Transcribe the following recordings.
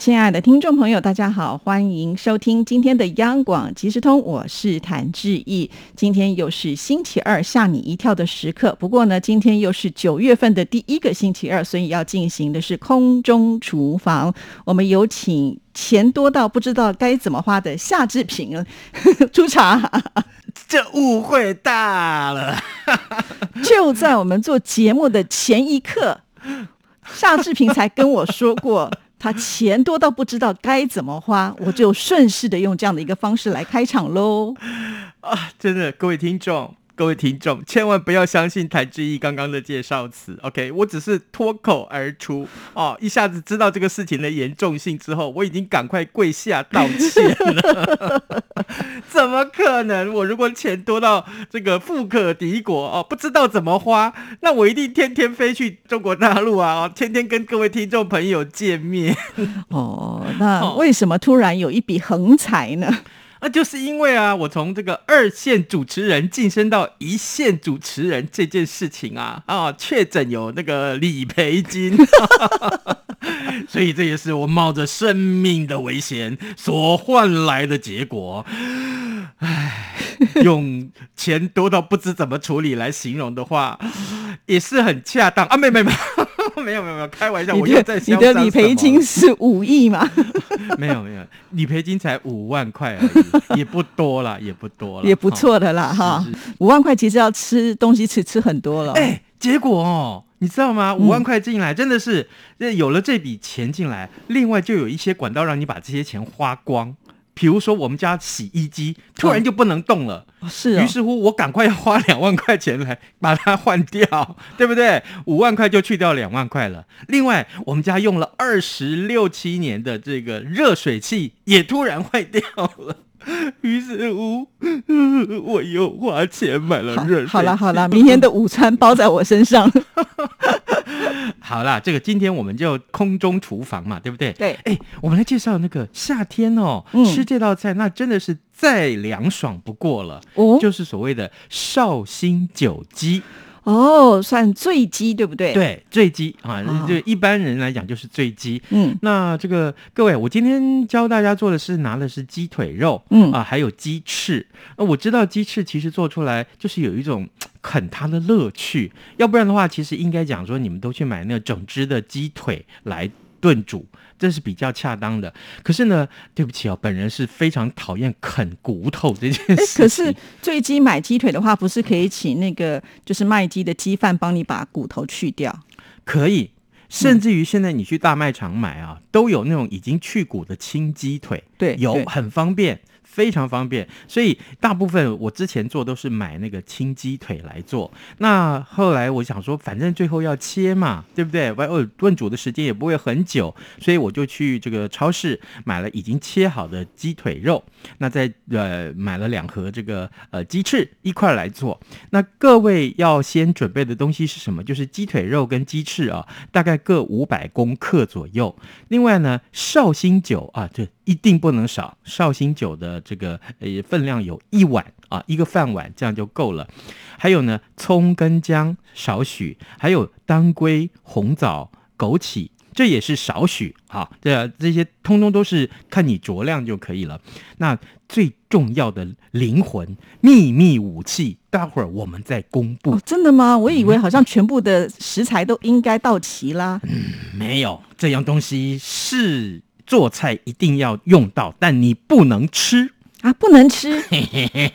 亲爱的听众朋友，大家好，欢迎收听今天的央广即时通，我是谭志毅。今天又是星期二，吓你一跳的时刻。不过呢，今天又是九月份的第一个星期二，所以要进行的是空中厨房。我们有请钱多到不知道该怎么花的夏志平出场。这误会大了，就在我们做节目的前一刻，夏志平才跟我说过。他钱多到不知道该怎么花，我就顺势的用这样的一个方式来开场喽。啊，真的，各位听众。各位听众，千万不要相信谭志毅刚刚的介绍词。OK，我只是脱口而出哦，一下子知道这个事情的严重性之后，我已经赶快跪下道歉了。怎么可能？我如果钱多到这个富可敌国哦，不知道怎么花，那我一定天天飞去中国大陆啊，天天跟各位听众朋友见面。哦，那为什么突然有一笔横财呢？那就是因为啊，我从这个二线主持人晋升到一线主持人这件事情啊，啊，确诊有那个理赔金，所以这也是我冒着生命的危险所换来的结果。唉，用钱多到不知怎么处理来形容的话，也是很恰当啊！没没没。没有 没有没有，开玩笑，我又在你的理赔金是五亿吗？没有没有，理赔金才五万块而已，也不多了，也不多了，也不错的啦哈。五万块其实要吃东西吃吃很多了。哎，结果哦，你知道吗？五万块进来真的是，有了这笔钱进来，另外就有一些管道让你把这些钱花光。比如说，我们家洗衣机突然就不能动了，是，于是乎我赶快要花两万块钱来把它换掉，对不对？五万块就去掉两万块了。另外，我们家用了二十六七年的这个热水器也突然坏掉了。于是乎，我又花钱买了热水。好了好了，明天的午餐包在我身上。好啦，这个今天我们就空中厨房嘛，对不对？对。哎，我们来介绍那个夏天哦，吃这道菜那真的是再凉爽不过了。哦，就是所谓的绍兴酒鸡。哦，算醉鸡对不对？对，醉鸡啊，就一般人来讲就是醉鸡。嗯，那这个各位，我今天教大家做的是拿的是鸡腿肉，嗯啊，还有鸡翅。那我知道鸡翅其实做出来就是有一种啃它的乐趣，要不然的话，其实应该讲说你们都去买那个整只的鸡腿来炖煮。这是比较恰当的，可是呢，对不起哦，本人是非常讨厌啃骨头这件事。可是醉鸡买鸡腿的话，不是可以请那个就是卖鸡的鸡贩帮你把骨头去掉？可以，甚至于现在你去大卖场买啊，都有那种已经去骨的清鸡腿，对，有很方便。非常方便，所以大部分我之前做都是买那个清鸡腿来做。那后来我想说，反正最后要切嘛，对不对？我炖煮的时间也不会很久，所以我就去这个超市买了已经切好的鸡腿肉。那再呃买了两盒这个呃鸡翅一块来做。那各位要先准备的东西是什么？就是鸡腿肉跟鸡翅啊，大概各五百公克左右。另外呢，绍兴酒啊，这。一定不能少，绍兴酒的这个呃分量有一碗啊，一个饭碗这样就够了。还有呢，葱跟姜少许，还有当归、红枣、枸杞，这也是少许啊。这这些通通都是看你酌量就可以了。那最重要的灵魂秘密武器，待会儿我们再公布。真的吗？我以为好像全部的食材都应该到齐啦。嗯，没有这样东西是。做菜一定要用到，但你不能吃啊！不能吃，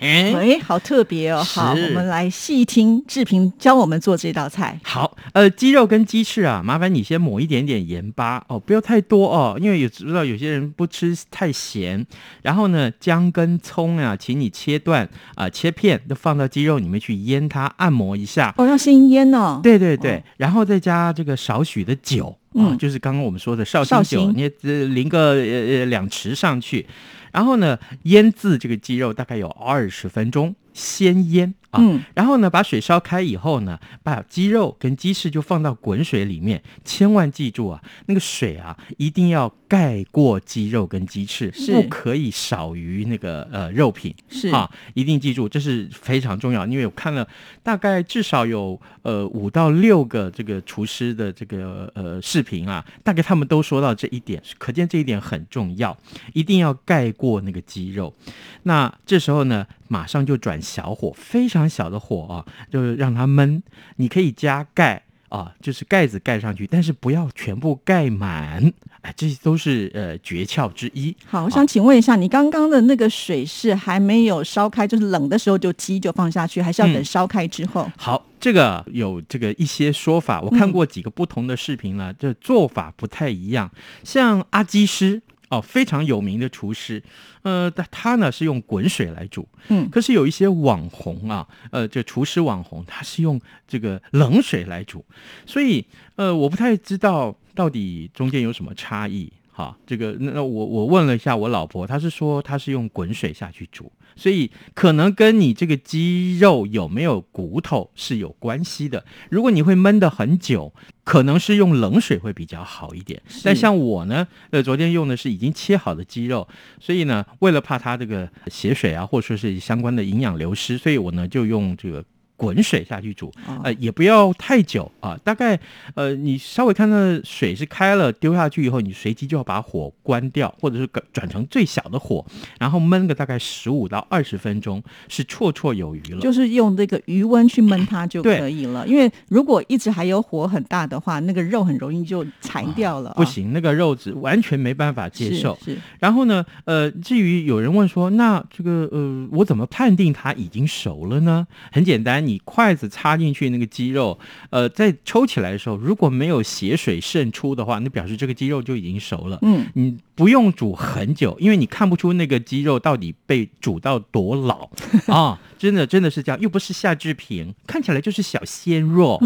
哎，好特别哦！好，我们来细听志平教我们做这道菜。好，呃，鸡肉跟鸡翅啊，麻烦你先抹一点点盐巴哦，不要太多哦，因为有知道有些人不吃太咸。然后呢，姜跟葱啊，请你切断啊，切片都放到鸡肉里面去腌它，按摩一下。哦，要先腌哦。对对对，然后再加这个少许的酒。嗯，就是刚刚我们说的绍兴酒，你淋个呃呃两匙上去，然后呢，腌制这个鸡肉大概有二十分钟，先腌啊。嗯然后呢，把水烧开以后呢，把鸡肉跟鸡翅就放到滚水里面，千万记住啊，那个水啊一定要盖过鸡肉跟鸡翅，不可以少于那个呃肉品。是啊，一定记住，这是非常重要。因为我看了大概至少有呃五到六个这个厨师的这个呃视频啊，大概他们都说到这一点，可见这一点很重要，一定要盖过那个鸡肉。那这时候呢，马上就转小火，非常小的火啊，就是让它焖。你可以加盖。啊，就是盖子盖上去，但是不要全部盖满，哎，这些都是呃诀窍之一。好，我想请问一下，你刚刚的那个水是还没有烧开，就是冷的时候就鸡就放下去，还是要等嗯烧开之后？好，这个有这个一些说法，我看过几个不同的视频了，这做法不太一样。像阿基师哦，非常有名的厨师，呃，他他呢是用滚水来煮，嗯可是有一些网红啊，呃，这厨师网红他是用这个冷水来煮，所以呃，我不太知道到底中间有什么差异。哈，这个那那我我问了一下我老婆，她是说她是用滚水下去煮，所以可能跟你这个鸡肉有没有骨头是有关系的。如果你会焖的很久，可能是用冷水会比较好一点。但像我呢，呃，昨天用的是已经切好的鸡肉，所以呢，为了怕它这个血水啊，或者说是相关的营养流失，所以我呢就用这个。滚水下去煮，哦呃，也不要太久啊，大概呃，你稍微看到水是开了，丢下去以后，你随即就要把火关掉，或者是转转成最小的火，然后焖个大概十五到二十分钟，是绰绰有余了。就是用这个余温去焖它就可以了，因为如果一直还有火很大的话，那个肉很容易就柴掉了、啊不，行，那个肉质完全没办法接是受。是然后呢，呃，至于有人问说，那这个呃，我怎么判定它已经熟了呢？很简单，你筷子插进去那个鸡肉，呃，在抽起来的时候，如果没有血水渗出的话，那表示这个鸡肉就已经熟了。嗯，你不用煮很久，因为你看不出那个鸡肉到底被煮到多老 啊！真的，真的是这样，又不是夏志平，看起来就是小鲜肉，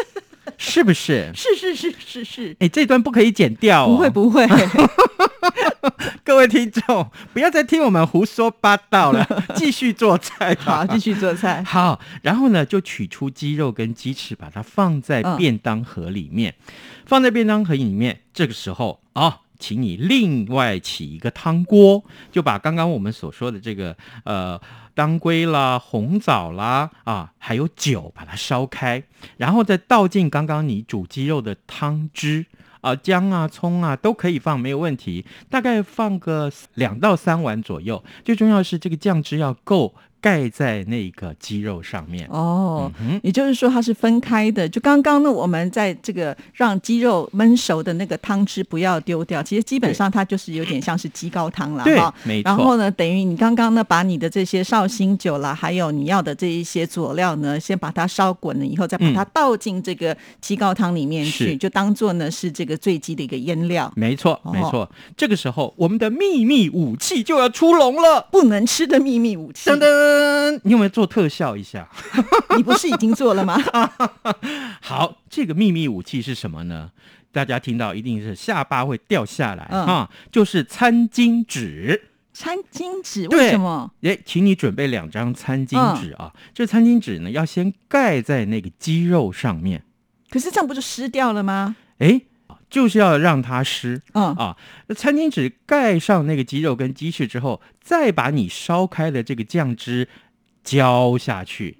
是不是？是是是是是，哎，这段不可以剪掉、哦，不会不会，各位听众，不要再听我们胡说八道了，继续做菜吧。好，继续做菜。好，然后呢，就取出鸡肉跟鸡翅，把它放在嗯便当盒里面，放在便当盒里面。这个时候啊、请你另外起一个汤锅，就把刚刚我们所说的这个呃当归啦、红枣啦啊，还有酒，把它烧开，然后再倒进刚刚你煮鸡肉的汤汁。啊，姜啊、葱啊都可以放，没有问题。大概放个两到三碗左右。最重要是这个酱汁要够盖在那个鸡肉上面。哦，嗯，也就是说它是分开的。就刚刚呢，我们在这个让鸡肉焖熟的那个汤汁不要丢掉，其实基本上它就是有点像是鸡高汤了对哈。，没错。然后呢，等于你刚刚呢，把你的这些绍兴酒啦，还有你要的这一些佐料呢，先把它烧滚了以后，再把它倒进这个鸡高汤里面去，是就当做呢是这个醉鸡的一个腌料，没错，哦没错。这个时候，我们的秘密武器就要出笼了。不能吃的秘密武器。噔噔，你有没有做特效一下？你不是已经做了吗？好，这个秘密武器是什么呢？大家听到一定是下巴会掉下来嗯、就是餐巾纸。餐巾纸为什么？哎，请你准备两张餐巾嗯纸啊。这餐巾纸呢，要先盖在那个鸡肉上面。可是这样不就湿掉了吗？哎，就是要让它湿嗯，啊。那餐巾纸盖上那个鸡肉跟鸡翅之后，再把你烧开的这个酱汁浇下去，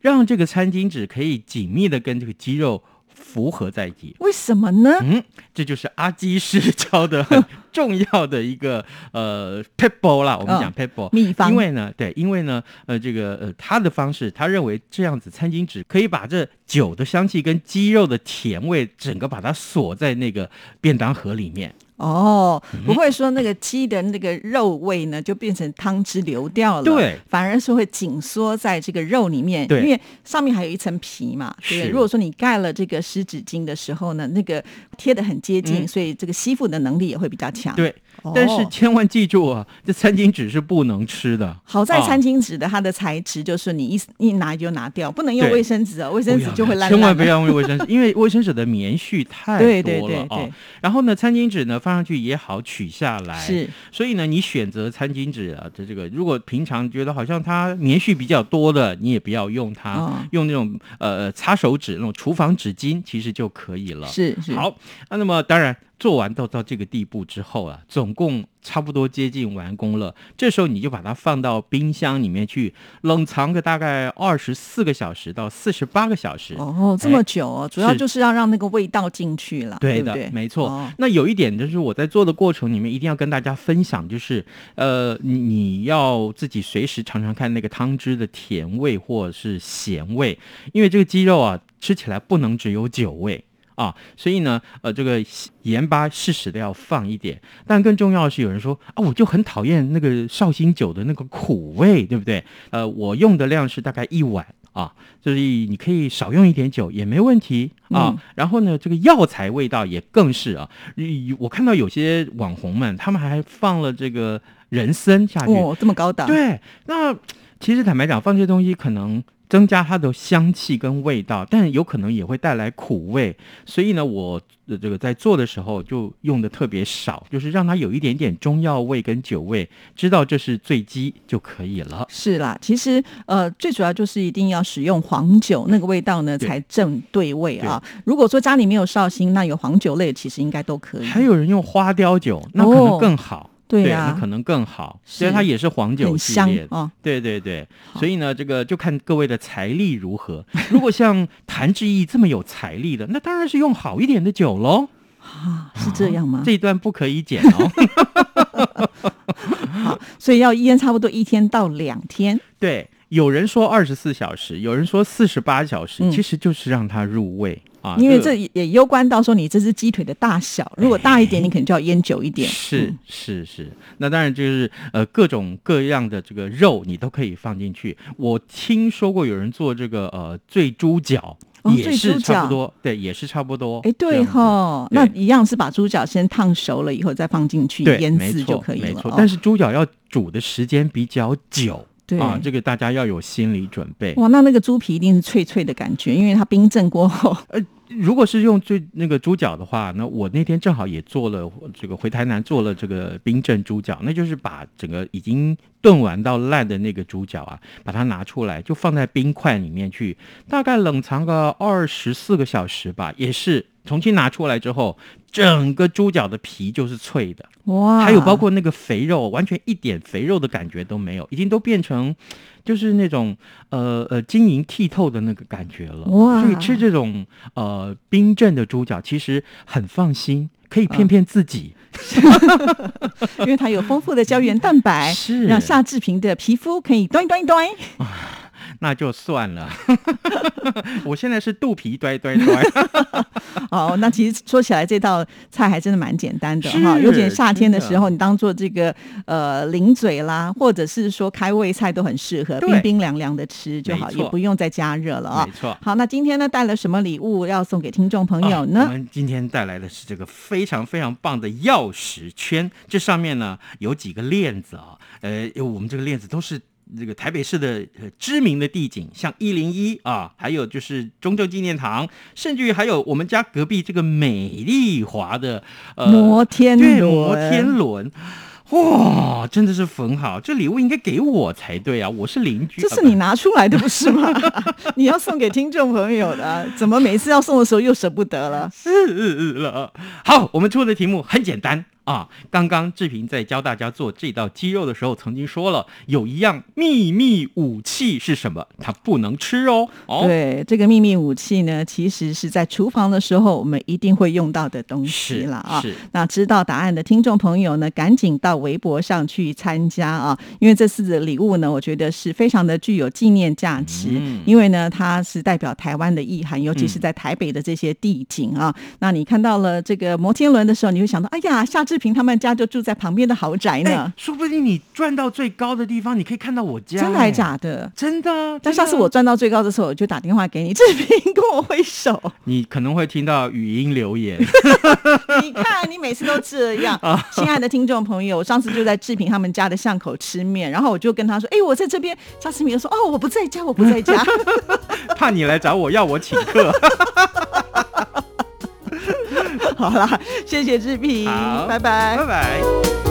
让这个餐巾纸可以紧密的跟这个鸡肉符合在一起。为什么呢？嗯，这就是阿基师教的很重要的一个 呃 pebble 啦，我们讲嗯 pebble。秘方因为呢，对，因为呢，呃，这个呃，他的方式，他认为这样子餐巾纸可以把这酒的香气跟鸡肉的甜味，整个把它锁在那个便当盒里面。哦，嗯不会说那个鸡的那个肉味呢，就变成汤汁流掉了，对，反而是会紧缩在这个肉里面，对。因为上面还有一层皮嘛，对对？如果说你盖了这个湿纸巾的时候呢，那个贴的很接近，嗯。所以这个吸附的能力也会比较强。对，哦但是千万记住啊，这餐巾纸是不能吃的。好在啊餐巾纸的它的材质就是你一 一拿就拿掉，不能用卫生纸啊，卫生纸就会烂烂。千万不要用卫生纸，因为卫生纸的棉絮太多了对对对啊对。然后呢，餐巾纸呢放上去也好取下来，是所以呢，你选择餐巾纸啊，这这个如果平常觉得好像它棉絮比较多的，你也不要用它，哦用那种呃擦手纸那种厨房纸巾，其实就可以了。是是，好，啊那么当然做完到到这个地步之后啊，总共差不多接近完工了。这时候你就把它放到冰箱里面去冷藏个大概二十四个小时到四十八个小时。哦，这么久哦，主要就是要让那个味道进去了，对对的？没错。哦那有一点就是我在做的过程里面一定要跟大家分享，就是呃，你你要自己随时尝尝看那个汤汁的甜味或者是咸味，因为这个鸡肉啊吃起来不能只有酒味。啊，所以呢，呃，这个盐巴适时的要放一点，但更重要的是，有人说啊，我就很讨厌那个绍兴酒的那个苦味，对不对？呃，我用的量是大概一碗啊，所以你可以少用一点酒也没问题啊。嗯然后呢，这个药材味道也更是啊，嗯我看到有些网红们，他们还放了这个人参下去，哦，这么高档，对，那其实坦白讲，放这些东西可能增加它的香气跟味道，但有可能也会带来苦味。所以呢，我的这个在做的时候就用的特别少，就是让它有一点点中药味跟酒味，知道这是醉鸡就可以了。是啦，其实呃，最主要就是一定要使用黄酒，那个味道呢才正对味啊。如果说家里没有绍兴，那有黄酒类其实应该都可以。还有人用花雕酒，那可哦能更好。对呀那可能更好，是所以它也是黄酒香系列的。哦。对对对，所以呢，这个就看各位的财力如何。如果 像谭志毅这么有财力的，那当然是用好一点的酒喽。啊，是这样吗？这一段不可以剪哦。好，所以要腌差不多一天到两天。对，有人说二十四小时，有人说四十八小时，嗯其实就是让它入味啊。因为这也也攸关到说你这只鸡腿的大小，如果大一点，你可能就要腌久一点。是嗯是是，那当然就是呃各种各样的这个肉你都可以放进去。我听说过有人做这个呃醉猪脚。哦也是差不多，对，也是差不多。哎，对哈，那一样是把猪脚先烫熟了以后再放进去，腌制就可以了。没错哦，但是猪脚要煮的时间比较久对啊，这个大家要有心理准备。哇，那那个猪皮一定是脆脆的感觉，因为它冰镇过后。呃如果是用最那个猪脚的话，那我那天正好也做了这个回台南做了这个冰镇猪脚，那就是把整个已经炖完到烂的那个猪脚啊，把它拿出来就放在冰块里面去，大概冷藏个二十四个小时吧，也是重新拿出来之后，整个猪脚的皮就是脆的。哇，还有包括那个肥肉，完全一点肥肉的感觉都没有，已经都变成就是那种呃呃晶莹剔透的那个感觉了。哇所以吃这种呃冰镇的猪脚，其实很放心，可以嗯骗骗自己。因为它有丰富的胶原蛋白，是让夏志平的皮肤可以端端端。那就算了，我现在是肚皮呆呆呆。哦，那其实说起来，这道菜还真的蛮简单的哈。尤其夏天的时候，你当做这个呃零嘴啦，或者是说开胃菜都很适合，冰冰凉凉的吃就好，也不用再加热了啊没。错。好，那今天呢带了什么礼物要送给听众朋友呢我？们今天带来的是这个非常非常棒的钥匙圈，这上面呢有几个链子啊，呃，我们这个链子都是。这个台北市的呃知名的地景，像一零一啊，还有就是中正纪念堂，甚至于还有我们家隔壁这个美丽华的呃摩天轮，对摩天轮，哇，真的是很好，这礼物应该给我才对啊，我是邻居。啊这是你拿出来的不是吗？你要送给听众朋友的啊，怎么每次要送的时候又舍不得了？是了。好，我们出的题目很简单啊。刚刚志平在教大家做这道鸡肉的时候，曾经说了，有一样秘密武器是什么？它不能吃哦。哦，对，这个秘密武器呢，其实是在厨房的时候我们一定会用到的东西了啊。是那知道答案的听众朋友呢，赶紧到微博上去参加啊，因为这次的礼物呢，我觉得是非常的具有纪念价值，嗯因为呢，它是代表台湾的意涵，尤其是嗯在台北的这些地景啊。那你看到了这个摩天轮的时候，你会想到，哎呀，夏志平他们家就住在旁边的豪宅呢哎，。说不定你转到最高的地方，你可以看到我家。真的还哎？假的？真的啊。但真的啊下次我转到最高的时候，我就打电话给你，志平跟我挥手。你可能会听到语音留言。你看，你每次都这样。啊亲爱的听众朋友，我上次就在志平他们家的巷口吃面，然后我就跟他说：“哎、我在这边。”张思明就说：“哦，我不在家，我不在家。怕你来找我要我请客。”好啦，谢谢志平，好拜拜拜。拜。